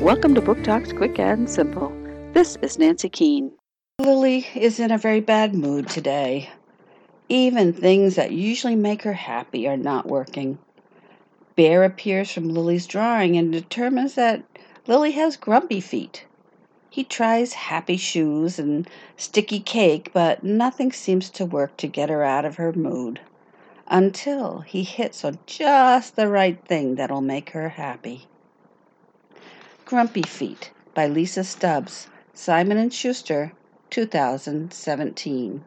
Welcome to Book Talks Quick and Simple. This is Nancy Keane. Lily is in a very bad mood today. Even things that usually make her happy are not working. Bear appears from Lily's drawing and determines that Lily has grumpy feet. He tries happy shoes and sticky cake, but nothing seems to work to get her out of her mood until he hits on just the right thing that'll make her happy. Grumpy Feet by Lisa Stubbs, Simon & Schuster, 2017.